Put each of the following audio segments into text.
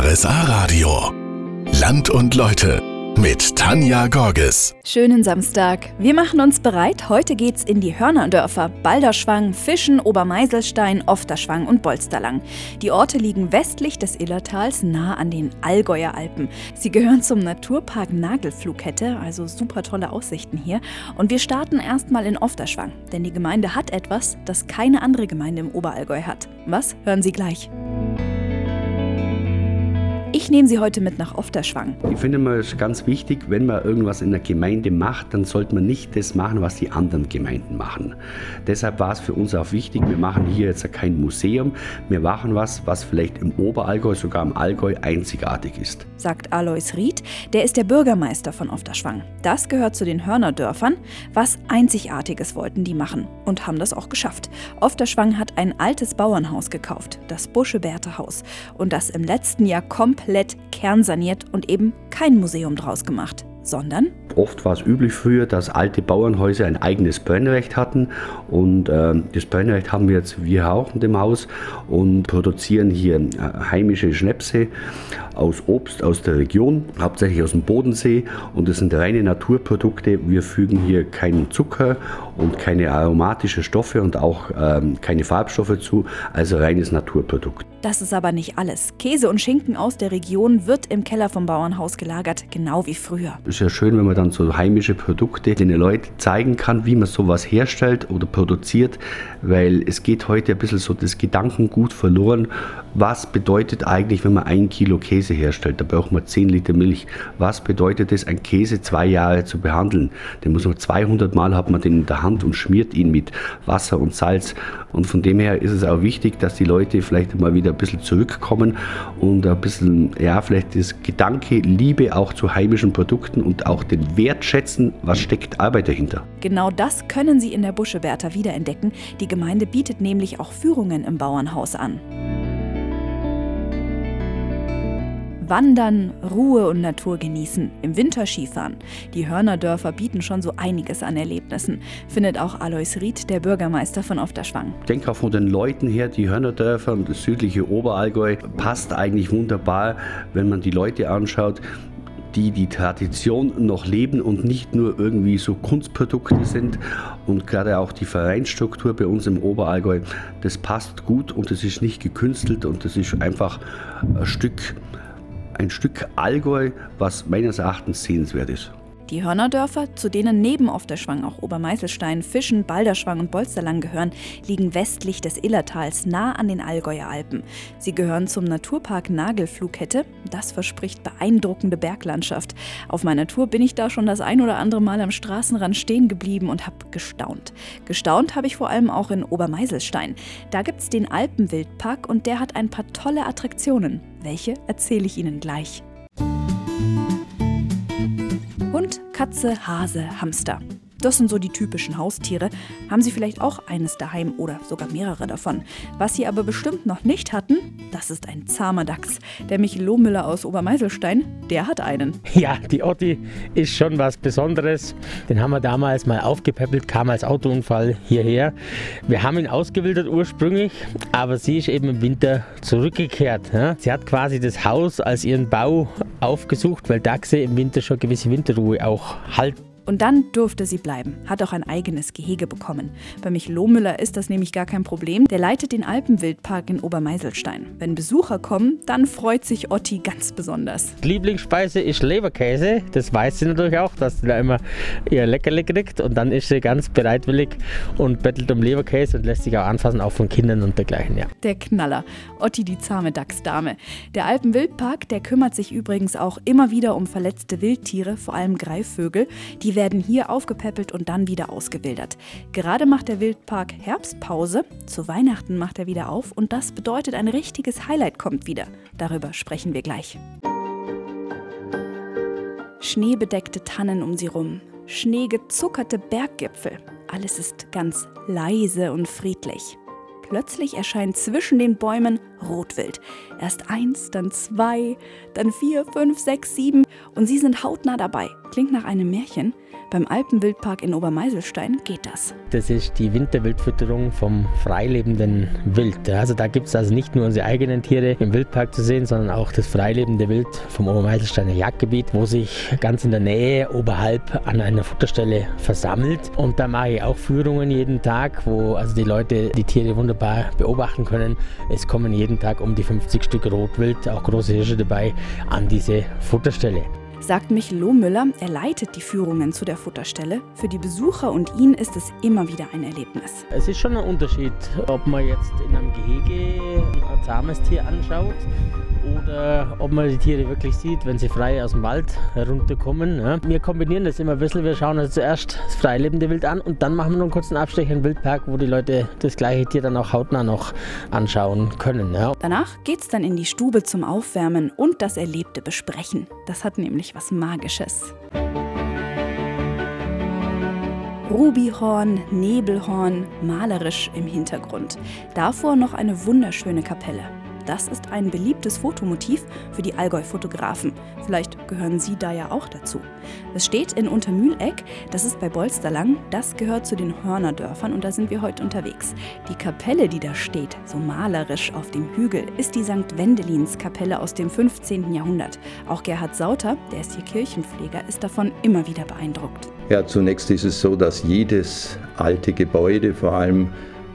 RSA Radio. Land und Leute mit Tanja Gorges. Schönen Samstag. Wir machen uns bereit. Heute geht's in die Hörnerdörfer Balderschwang, Fischen, Obermeiselstein, Ofterschwang und Bolsterlang. Die Orte liegen westlich des Illertals, nah an den Allgäuer Alpen. Sie gehören zum Naturpark Nagelflughette, also super tolle Aussichten hier. Und wir starten erstmal in Ofterschwang, denn die Gemeinde hat etwas, das keine andere Gemeinde im Oberallgäu hat. Was? Hören Sie gleich. Ich nehme Sie heute mit nach Ofterschwang. Ich finde mal, es ganz wichtig, wenn man irgendwas in der Gemeinde macht, dann sollte man nicht das machen, was die anderen Gemeinden machen. Deshalb war es für uns auch wichtig, wir machen hier jetzt kein Museum, wir machen was, was vielleicht im Oberallgäu, sogar im Allgäu einzigartig ist. Sagt Alois Ried, der ist der Bürgermeister von Ofterschwang. Das gehört zu den Hörnerdörfern. Was Einzigartiges wollten die machen und haben das auch geschafft. Ofterschwang hat ein altes Bauernhaus gekauft, das Busche-Berthe-Haus, und das im letzten Jahr komplett komplett kernsaniert und eben kein Museum draus gemacht, sondern Oft war es üblich früher, dass alte Bauernhäuser ein eigenes Brennrecht hatten und äh, das Brennrecht haben wir jetzt wir auch in dem Haus und produzieren hier äh, heimische Schnäpse aus Obst aus der Region, hauptsächlich aus dem Bodensee und das sind reine Naturprodukte. Wir fügen hier keinen Zucker und keine aromatischen Stoffe und auch ähm, keine Farbstoffe zu, also reines Naturprodukt. Das ist aber nicht alles. Käse und Schinken aus der Region wird im Keller vom Bauernhaus gelagert, genau wie früher. Ist ja schön, wenn man dann so heimische Produkte den Leuten zeigen kann, wie man sowas herstellt oder produziert, weil es geht heute ein bisschen so das Gedankengut verloren. Was bedeutet eigentlich, wenn man ein Kilo Käse herstellt? Da braucht man 10 Liter Milch. Was bedeutet es, einen Käse zwei Jahre zu behandeln? Den muss man 200 Mal hat man den in der Hand und schmiert ihn mit Wasser und Salz. Und von dem her ist es auch wichtig, dass die Leute vielleicht mal wieder ein bisschen zurückkommen und ein bisschen, ja, vielleicht das Gedanke, Liebe auch zu heimischen Produkten und auch den Wertschätzen, was steckt Arbeit dahinter. Genau das können Sie in der Buscheberta wiederentdecken. Die Gemeinde bietet nämlich auch Führungen im Bauernhaus an. Wandern, Ruhe und Natur genießen, im Winter Skifahren. Die Hörnerdörfer bieten schon so einiges an Erlebnissen, findet auch Alois Ried, der Bürgermeister von Ofterschwang. Ich denke auch von den Leuten her, die Hörnerdörfer und das südliche Oberallgäu passt eigentlich wunderbar, wenn man die Leute anschaut die die Tradition noch leben und nicht nur irgendwie so Kunstprodukte sind. Und gerade auch die Vereinsstruktur bei uns im Oberallgäu, das passt gut und es ist nicht gekünstelt und das ist einfach ein Stück ein Stück Allgäu, was meines Erachtens sehenswert ist. Die Hörnerdörfer, zu denen neben Ofterschwang auch Obermeißelstein, Fischen, Balderschwang und Bolsterlang gehören, liegen westlich des Illertals nah an den Allgäuer Alpen. Sie gehören zum Naturpark Nagelflughette. Das verspricht beeindruckende Berglandschaft. Auf meiner Tour bin ich da schon das ein oder andere Mal am Straßenrand stehen geblieben und habe gestaunt. Gestaunt habe ich vor allem auch in Obermeiselstein. Da gibt es den Alpenwildpark und der hat ein paar tolle Attraktionen. Welche erzähle ich Ihnen gleich. Hund, Katze, Hase, Hamster. Das sind so die typischen Haustiere. Haben Sie vielleicht auch eines daheim oder sogar mehrere davon? Was Sie aber bestimmt noch nicht hatten, das ist ein zahmer Dachs. Der Michael Lohmüller aus Obermeiselstein, der hat einen. Ja, die Otti ist schon was Besonderes. Den haben wir damals mal aufgepäppelt, kam als Autounfall hierher. Wir haben ihn ausgewildert ursprünglich, aber sie ist eben im Winter zurückgekehrt. Sie hat quasi das Haus als ihren Bau aufgesucht, weil Dachse im Winter schon gewisse Winterruhe auch halten und dann durfte sie bleiben, hat auch ein eigenes Gehege bekommen. Bei Michel Lohmüller ist das nämlich gar kein Problem. Der leitet den Alpenwildpark in Obermeiselstein. Wenn Besucher kommen, dann freut sich Otti ganz besonders. Lieblingsspeise ist Leberkäse. Das weiß sie natürlich auch, dass sie da immer ihr Leckerli kriegt. Und dann ist sie ganz bereitwillig und bettelt um Leberkäse und lässt sich auch anfassen, auch von Kindern und dergleichen. Ja. Der Knaller. Otti, die zahme Dachsdame. Der Alpenwildpark, der kümmert sich übrigens auch immer wieder um verletzte Wildtiere, vor allem Greifvögel. Die werden hier aufgepäppelt und dann wieder ausgewildert. Gerade macht der Wildpark Herbstpause, zu Weihnachten macht er wieder auf und das bedeutet, ein richtiges Highlight kommt wieder. Darüber sprechen wir gleich. Schneebedeckte Tannen um sie rum, schneegezuckerte Berggipfel. Alles ist ganz leise und friedlich. Plötzlich erscheint zwischen den Bäumen Rotwild. Erst eins, dann zwei, dann vier, fünf, sechs, sieben und sie sind hautnah dabei. Klingt nach einem Märchen. Beim Alpenwildpark in Obermeiselstein geht das. Das ist die Winterwildfütterung vom freilebenden Wild. Also da gibt es also nicht nur unsere eigenen Tiere im Wildpark zu sehen, sondern auch das freilebende Wild vom Obermeiselsteiner Jagdgebiet, wo sich ganz in der Nähe oberhalb an einer Futterstelle versammelt. Und da mache ich auch Führungen jeden Tag, wo also die Leute die Tiere wunderbar beobachten können. Es kommen jeden Tag um die 50 Stück Rotwild, auch große Hirsche dabei, an diese Futterstelle sagt Michel Lohmüller. Er leitet die Führungen zu der Futterstelle. Für die Besucher und ihn ist es immer wieder ein Erlebnis. Es ist schon ein Unterschied, ob man jetzt in einem Gehege ein zahmes Tier anschaut oder ob man die Tiere wirklich sieht, wenn sie frei aus dem Wald herunterkommen. Ja. Wir kombinieren das immer ein bisschen. Wir schauen uns zuerst das freilebende Wild an und dann machen wir noch einen kurzen Abstecher in den Wildpark, wo die Leute das gleiche Tier dann auch hautnah noch anschauen können. Ja. Danach geht es dann in die Stube zum Aufwärmen und das Erlebte besprechen. Das hat nämlich was Magisches. Rubihorn, Nebelhorn, malerisch im Hintergrund. Davor noch eine wunderschöne Kapelle. Das ist ein beliebtes Fotomotiv für die Allgäu-Fotografen. Vielleicht gehören Sie da ja auch dazu. Es steht in Untermühleck, das ist bei Bolsterlang, das gehört zu den Hörnerdörfern und da sind wir heute unterwegs. Die Kapelle, die da steht, so malerisch auf dem Hügel, ist die St. Wendelins Kapelle aus dem 15. Jahrhundert. Auch Gerhard Sauter, der ist hier Kirchenpfleger, ist davon immer wieder beeindruckt. Ja, zunächst ist es so, dass jedes alte Gebäude, vor allem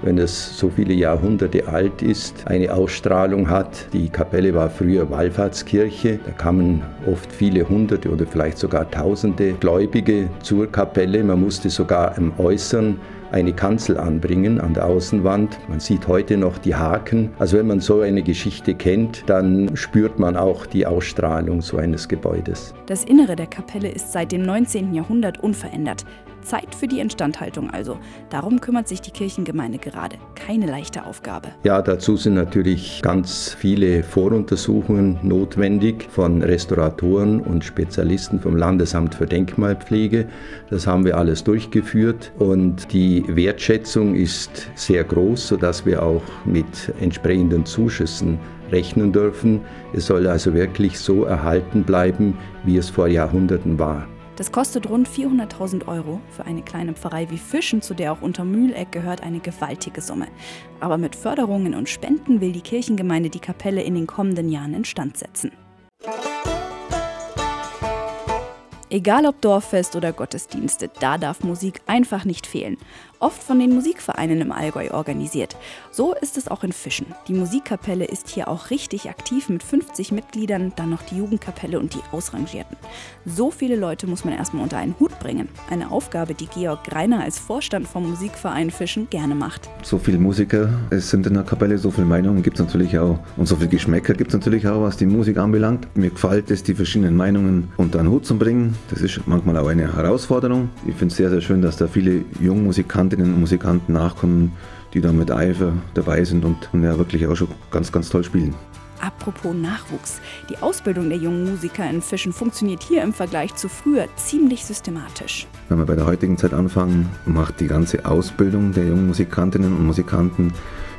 wenn es so viele Jahrhunderte alt ist, eine Ausstrahlung hat. Die Kapelle war früher Wallfahrtskirche. Da kamen oft viele Hunderte oder vielleicht sogar Tausende Gläubige zur Kapelle. Man musste sogar im Äußeren eine Kanzel anbringen an der Außenwand. Man sieht heute noch die Haken. Also wenn man so eine Geschichte kennt, dann spürt man auch die Ausstrahlung so eines Gebäudes. Das Innere der Kapelle ist seit dem 19. Jahrhundert unverändert. Zeit für die Instandhaltung also. Darum kümmert sich die Kirchengemeinde gerade. Keine leichte Aufgabe. Ja, dazu sind natürlich ganz viele Voruntersuchungen notwendig von Restauratoren und Spezialisten vom Landesamt für Denkmalpflege. Das haben wir alles durchgeführt und die Wertschätzung ist sehr groß, sodass wir auch mit entsprechenden Zuschüssen rechnen dürfen. Es soll also wirklich so erhalten bleiben, wie es vor Jahrhunderten war. Das kostet rund 400.000 Euro. Für eine kleine Pfarrei wie Fischen, zu der auch Untermühleck gehört, eine gewaltige Summe. Aber mit Förderungen und Spenden will die Kirchengemeinde die Kapelle in den kommenden Jahren instand setzen. Egal ob Dorffest oder Gottesdienste, da darf Musik einfach nicht fehlen oft von den Musikvereinen im Allgäu organisiert. So ist es auch in Fischen. Die Musikkapelle ist hier auch richtig aktiv mit 50 Mitgliedern, dann noch die Jugendkapelle und die Ausrangierten. So viele Leute muss man erstmal unter einen Hut bringen. Eine Aufgabe, die Georg Greiner als Vorstand vom Musikverein Fischen gerne macht. So viele Musiker, es sind in der Kapelle, so viele Meinungen gibt es natürlich auch und so viele Geschmäcker gibt es natürlich auch, was die Musik anbelangt. Mir gefällt es, die verschiedenen Meinungen unter einen Hut zu bringen. Das ist manchmal auch eine Herausforderung. Ich finde es sehr, sehr schön, dass da viele Jungmusikanten Musikentinnen und Musikanten nachkommen, die da mit Eifer dabei sind und, und ja wirklich auch schon ganz, ganz toll spielen. Apropos Nachwuchs. Die Ausbildung der jungen Musiker in Fischen funktioniert hier im Vergleich zu früher ziemlich systematisch. Wenn wir bei der heutigen Zeit anfangen, macht die ganze Ausbildung der jungen Musikantinnen und Musikanten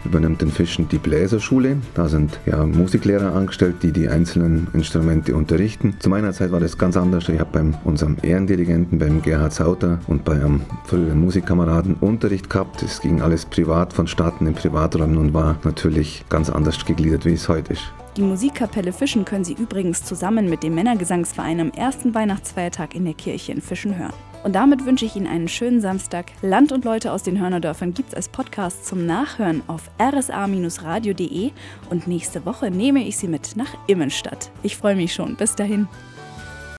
übernimmt in Fischen die Bläserschule. Da sind ja Musiklehrer angestellt, die die einzelnen Instrumente unterrichten. Zu meiner Zeit war das ganz anders. Ich habe bei unserem Ehrendirigenten, beim Gerhard Sauter und bei einem früheren Musikkameraden Unterricht gehabt. Es ging alles privat vonstatten in Privaträumen und war natürlich ganz anders gegliedert, wie es heute ist. Die Musikkapelle Fischen können Sie übrigens zusammen mit dem Männergesangsverein am ersten Weihnachtsfeiertag in der Kirche in Fischen hören. Und damit wünsche ich Ihnen einen schönen Samstag. Land und Leute aus den Hörnerdörfern gibt es als Podcast zum Nachhören auf rsa-radio.de und nächste Woche nehme ich Sie mit nach Immenstadt. Ich freue mich schon. Bis dahin.